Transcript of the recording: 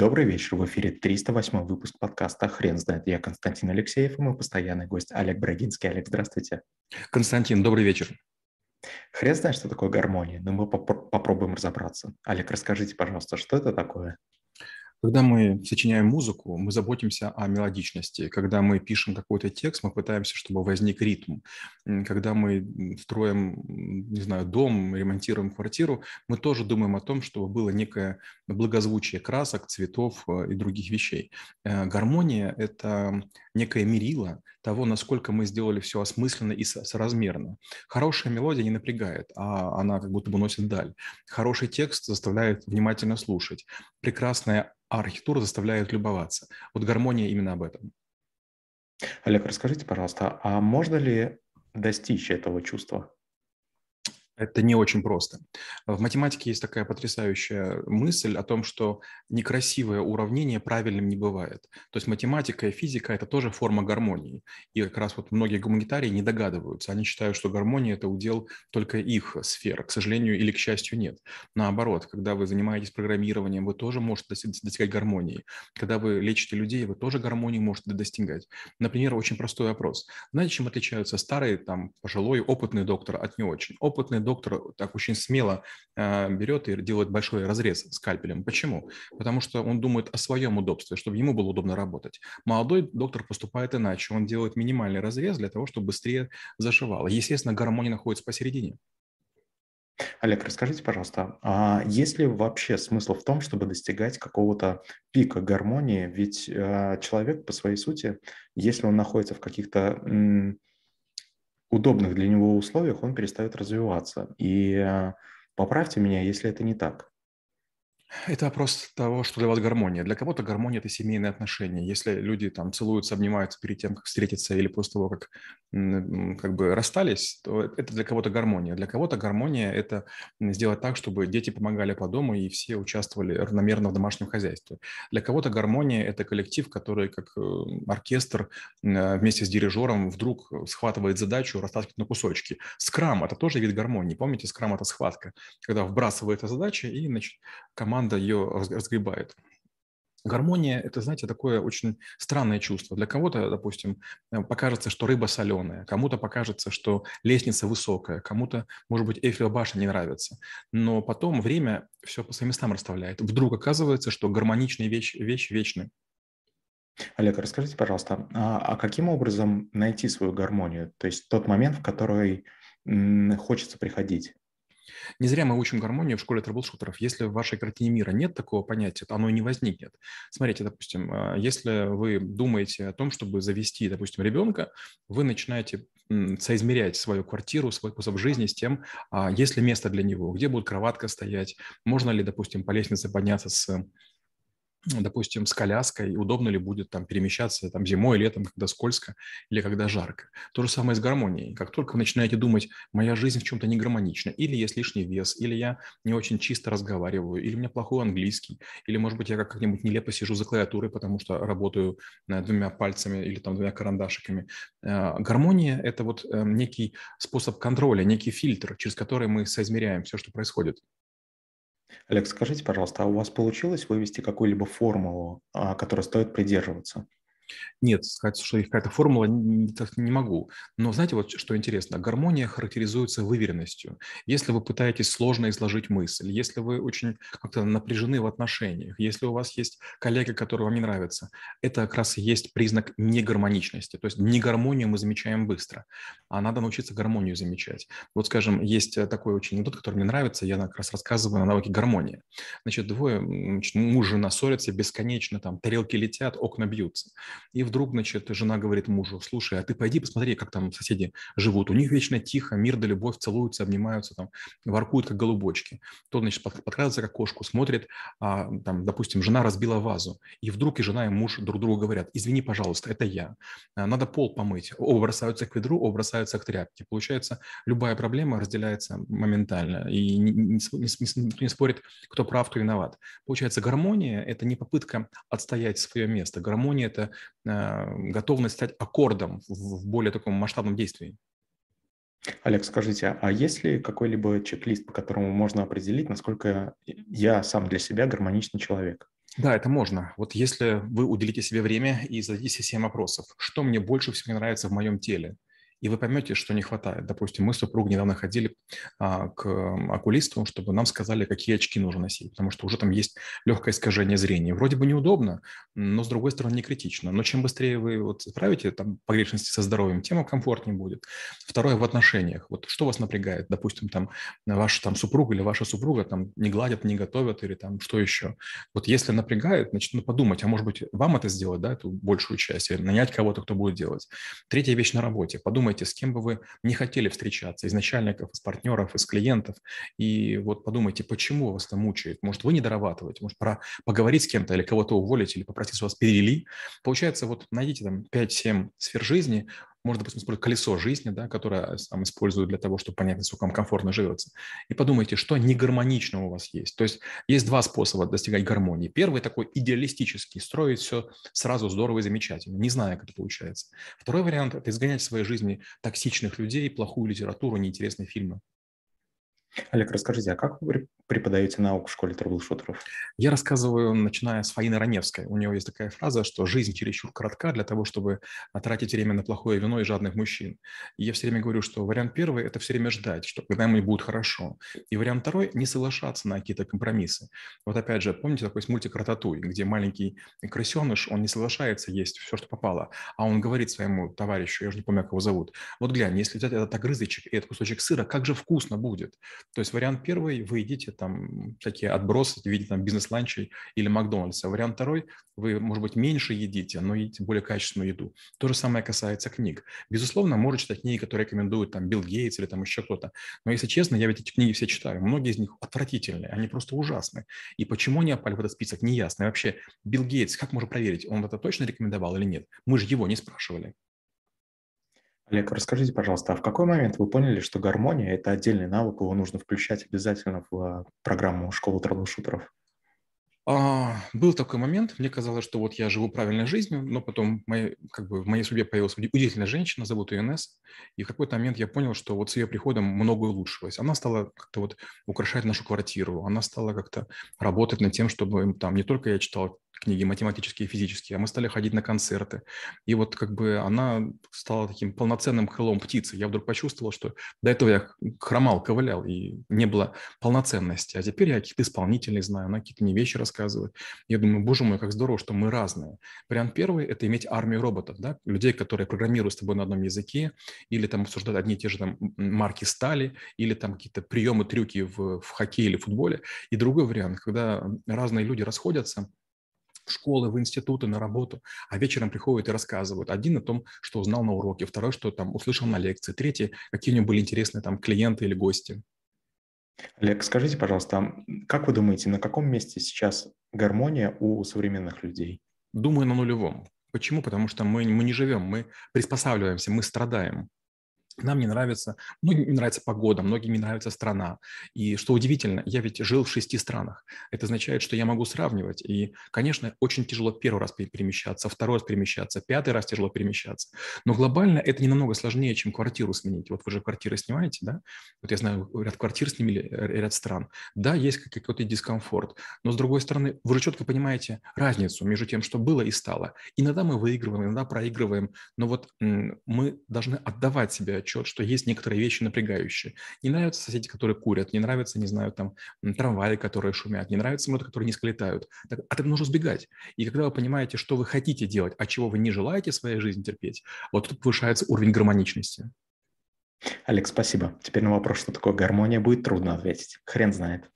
Добрый вечер, в эфире 308 выпуск подкаста «Хрен знает». Я Константин Алексеев и мой постоянный гость Олег Брагинский. Олег, здравствуйте. Константин, добрый вечер. Хрен знает, что такое гармония, но мы поп- попробуем разобраться. Олег, расскажите, пожалуйста, что это такое? Когда мы сочиняем музыку, мы заботимся о мелодичности. Когда мы пишем какой-то текст, мы пытаемся, чтобы возник ритм. Когда мы строим, не знаю, дом, ремонтируем квартиру, мы тоже думаем о том, чтобы было некое благозвучие красок, цветов э, и других вещей. Э, гармония – это некое мерило того, насколько мы сделали все осмысленно и соразмерно. Хорошая мелодия не напрягает, а она как будто бы носит даль. Хороший текст заставляет внимательно слушать. Прекрасная архитектура заставляет любоваться. Вот гармония именно об этом. Олег, расскажите, пожалуйста, а можно ли достичь этого чувства? Это не очень просто. В математике есть такая потрясающая мысль о том, что некрасивое уравнение правильным не бывает. То есть математика и физика – это тоже форма гармонии. И как раз вот многие гуманитарии не догадываются. Они считают, что гармония – это удел только их сфер. К сожалению или к счастью, нет. Наоборот, когда вы занимаетесь программированием, вы тоже можете достигать гармонии. Когда вы лечите людей, вы тоже гармонии можете достигать. Например, очень простой вопрос. Знаете, чем отличаются старый, там, пожилой, опытный доктор от не очень? Опытный доктор так очень смело э, берет и делает большой разрез скальпелем. Почему? Потому что он думает о своем удобстве, чтобы ему было удобно работать. Молодой доктор поступает иначе. Он делает минимальный разрез для того, чтобы быстрее зашивало. Естественно, гармония находится посередине. Олег, расскажите, пожалуйста, а есть ли вообще смысл в том, чтобы достигать какого-то пика гармонии? Ведь э, человек по своей сути, если он находится в каких-то удобных для него условиях он перестает развиваться. И э, поправьте меня, если это не так. Это вопрос того, что для вас гармония. Для кого-то гармония – это семейные отношения. Если люди там целуются, обнимаются перед тем, как встретиться, или после того, как как бы расстались, то это для кого-то гармония. Для кого-то гармония – это сделать так, чтобы дети помогали по дому и все участвовали равномерно в домашнем хозяйстве. Для кого-то гармония – это коллектив, который как э, оркестр вместе с дирижером вдруг схватывает задачу, растаскивает на кусочки. Скрам – это тоже вид гармонии. Помните, скрам – это схватка, когда вбрасывается задача и значит, команда команда ее разгребает. Гармония – это, знаете, такое очень странное чувство. Для кого-то, допустим, э, покажется, что рыба соленая, кому-то покажется, что лестница высокая, кому-то, может быть, Эйфелева башня не нравится. Но потом время все по своим местам расставляет. Вдруг оказывается, что гармоничные вещи, вещи вечны. Олег, расскажите, пожалуйста, а, а каким образом найти свою гармонию? То есть тот момент, в который хочется приходить? Не зря мы учим гармонию в школе трэблшутеров. Если в вашей картине мира нет такого понятия, то оно и не возникнет. Смотрите, допустим, а, если вы думаете о том, чтобы завести, допустим, ребенка, вы начинаете соизмерять свою квартиру, свой способ жизни с тем, а, есть ли место для него, где будет кроватка стоять, можно ли, допустим, по лестнице подняться с допустим, с коляской, удобно ли будет там перемещаться там зимой, летом, когда скользко или когда жарко. То же самое с гармонией. Как только вы начинаете думать, моя жизнь в чем-то не гармонична, или есть лишний вес, или я не очень чисто разговариваю, или у меня плохой английский, или, может быть, я как-нибудь нелепо сижу за клавиатурой, потому что работаю э, двумя пальцами или там двумя карандашиками. Э, гармония – это вот э, некий способ контроля, некий фильтр, через который мы соизмеряем все, что происходит. Олег, скажите, пожалуйста, а у вас получилось вывести какую-либо формулу, а, которой стоит придерживаться? Нет, сказать, что их какая-то формула не, могу. Но знаете, вот что интересно, гармония характеризуется выверенностью. Если вы пытаетесь сложно изложить мысль, если вы очень как-то напряжены в отношениях, если у вас есть коллега, который вам не нравится, это как раз и есть признак негармоничности. То есть негармонию мы замечаем быстро, а надо научиться гармонию замечать. Вот, скажем, есть такой очень анекдот, который мне нравится, я как раз рассказываю на навыке гармонии. Значит, двое, муж и жена ссорятся бесконечно, там тарелки летят, окна бьются. И вдруг, значит, жена говорит мужу, слушай, а ты пойди посмотри, как там соседи живут. У них вечно тихо, мир да любовь, целуются, обнимаются, там, воркуют, как голубочки. Тот, значит, подкрадывается к окошку, смотрит, а, там, допустим, жена разбила вазу. И вдруг и жена, и муж друг другу говорят, извини, пожалуйста, это я. А, надо пол помыть. Оба бросаются к ведру, оба бросаются к тряпке. Получается, любая проблема разделяется моментально. И никто не, спорит, кто прав, кто виноват. Получается, гармония – это не попытка отстоять свое место. Гармония – это готовность стать аккордом в более таком масштабном действии. Олег, скажите, а есть ли какой-либо чек-лист, по которому можно определить, насколько я сам для себя гармоничный человек? Да, это можно. Вот если вы уделите себе время и зададите 7 вопросов, что мне больше всего нравится в моем теле, и вы поймете, что не хватает. Допустим, мы с супругой недавно ходили а, к окулисту, чтобы нам сказали, какие очки нужно носить, потому что уже там есть легкое искажение зрения. Вроде бы неудобно, но, с другой стороны, не критично. Но чем быстрее вы вот справите там, погрешности со здоровьем, тем комфортнее будет. Второе, в отношениях. Вот что вас напрягает? Допустим, там ваш там, супруг или ваша супруга там не гладят, не готовят или там что еще. Вот если напрягает, значит, ну, подумать, а может быть, вам это сделать, да, эту большую часть, или нанять кого-то, кто будет делать. Третья вещь на работе. Подумать, подумайте, с кем бы вы не хотели встречаться, из начальников, из партнеров, из клиентов, и вот подумайте, почему вас это мучает. Может, вы не дорабатываете, может, пора поговорить с кем-то или кого-то уволить, или попросить, чтобы вас перевели. Получается, вот найдите там 5-7 сфер жизни, можно, допустим, использовать колесо жизни, да, которое там, используют для того, чтобы понять, насколько вам комфортно живется. И подумайте, что негармонично у вас есть. То есть есть два способа достигать гармонии. Первый такой идеалистический, строить все сразу здорово и замечательно, не зная, как это получается. Второй вариант – это изгонять в своей жизни токсичных людей, плохую литературу, неинтересные фильмы. Олег, расскажите, а как вы преподаете науку в школе трэблшутеров? Я рассказываю, начиная с Фаины Раневской. У нее есть такая фраза, что жизнь чересчур коротка для того, чтобы тратить время на плохое вино и жадных мужчин. И я все время говорю, что вариант первый – это все время ждать, что когда-нибудь будет хорошо. И вариант второй – не соглашаться на какие-то компромиссы. Вот опять же, помните такой мультик «Рататуй», где маленький крысеныш, он не соглашается есть все, что попало, а он говорит своему товарищу, я уже не помню, как его зовут, вот глянь, если взять этот огрызочек и этот кусочек сыра, как же вкусно будет. То есть вариант первый – вы едите там такие отбросы в виде там бизнес-ланчей или Макдональдса. Вариант второй – вы, может быть, меньше едите, но едите более качественную еду. То же самое касается книг. Безусловно, можно читать книги, которые рекомендуют там Билл Гейтс или там еще кто-то. Но если честно, я ведь эти книги все читаю. Многие из них отвратительные, они просто ужасны. И почему они опали в этот список, неясно. И вообще, Билл Гейтс, как можно проверить, он это точно рекомендовал или нет? Мы же его не спрашивали. Олег, расскажите, пожалуйста, а в какой момент вы поняли, что гармония – это отдельный навык, его нужно включать обязательно в а, программу школы трэблшутеров? А, был такой момент, мне казалось, что вот я живу правильной жизнью, но потом моей, как бы в моей судьбе появилась удивительная женщина, зовут ее Инесс, и в какой-то момент я понял, что вот с ее приходом многое улучшилось. Она стала как-то вот украшать нашу квартиру, она стала как-то работать над тем, чтобы там не только я читал книги математические и физические, а мы стали ходить на концерты. И вот как бы она стала таким полноценным крылом птицы. Я вдруг почувствовал, что до этого я хромал, ковылял, и не было полноценности. А теперь я каких-то исполнителей знаю, она какие-то мне вещи рассказывает. Я думаю, боже мой, как здорово, что мы разные. Вариант первый – это иметь армию роботов, да? людей, которые программируют с тобой на одном языке, или там обсуждают одни и те же там марки стали, или там какие-то приемы, трюки в, в хоккее или футболе. И другой вариант, когда разные люди расходятся – в школы, в институты, на работу, а вечером приходят и рассказывают. Один о том, что узнал на уроке, второй, что там услышал на лекции, третий, какие у него были интересные там клиенты или гости. Олег, скажите, пожалуйста, как вы думаете, на каком месте сейчас гармония у современных людей? Думаю, на нулевом. Почему? Потому что мы, мы не живем, мы приспосабливаемся, мы страдаем. Нам не нравится, многим не нравится погода, многим не нравится страна. И что удивительно, я ведь жил в шести странах. Это означает, что я могу сравнивать. И, конечно, очень тяжело первый раз перемещаться, второй раз перемещаться, пятый раз тяжело перемещаться. Но глобально это не намного сложнее, чем квартиру сменить. Вот вы же квартиры снимаете, да? Вот я знаю, ряд квартир снимали, э, ряд стран. Да, есть какой-то дискомфорт. Но, с другой стороны, вы же четко понимаете разницу между тем, что было и стало. Иногда мы выигрываем, иногда проигрываем. Но вот мы должны отдавать себе отчет, что есть некоторые вещи напрягающие. Не нравятся соседи, которые курят, не нравятся, не знаю, там, трамваи, которые шумят, не нравятся самолеты, которые низко летают. Так, от этого нужно сбегать. И когда вы понимаете, что вы хотите делать, а чего вы не желаете в своей жизни терпеть, вот тут повышается уровень гармоничности. Олег, спасибо. Теперь на вопрос, что такое гармония, будет трудно ответить. Хрен знает.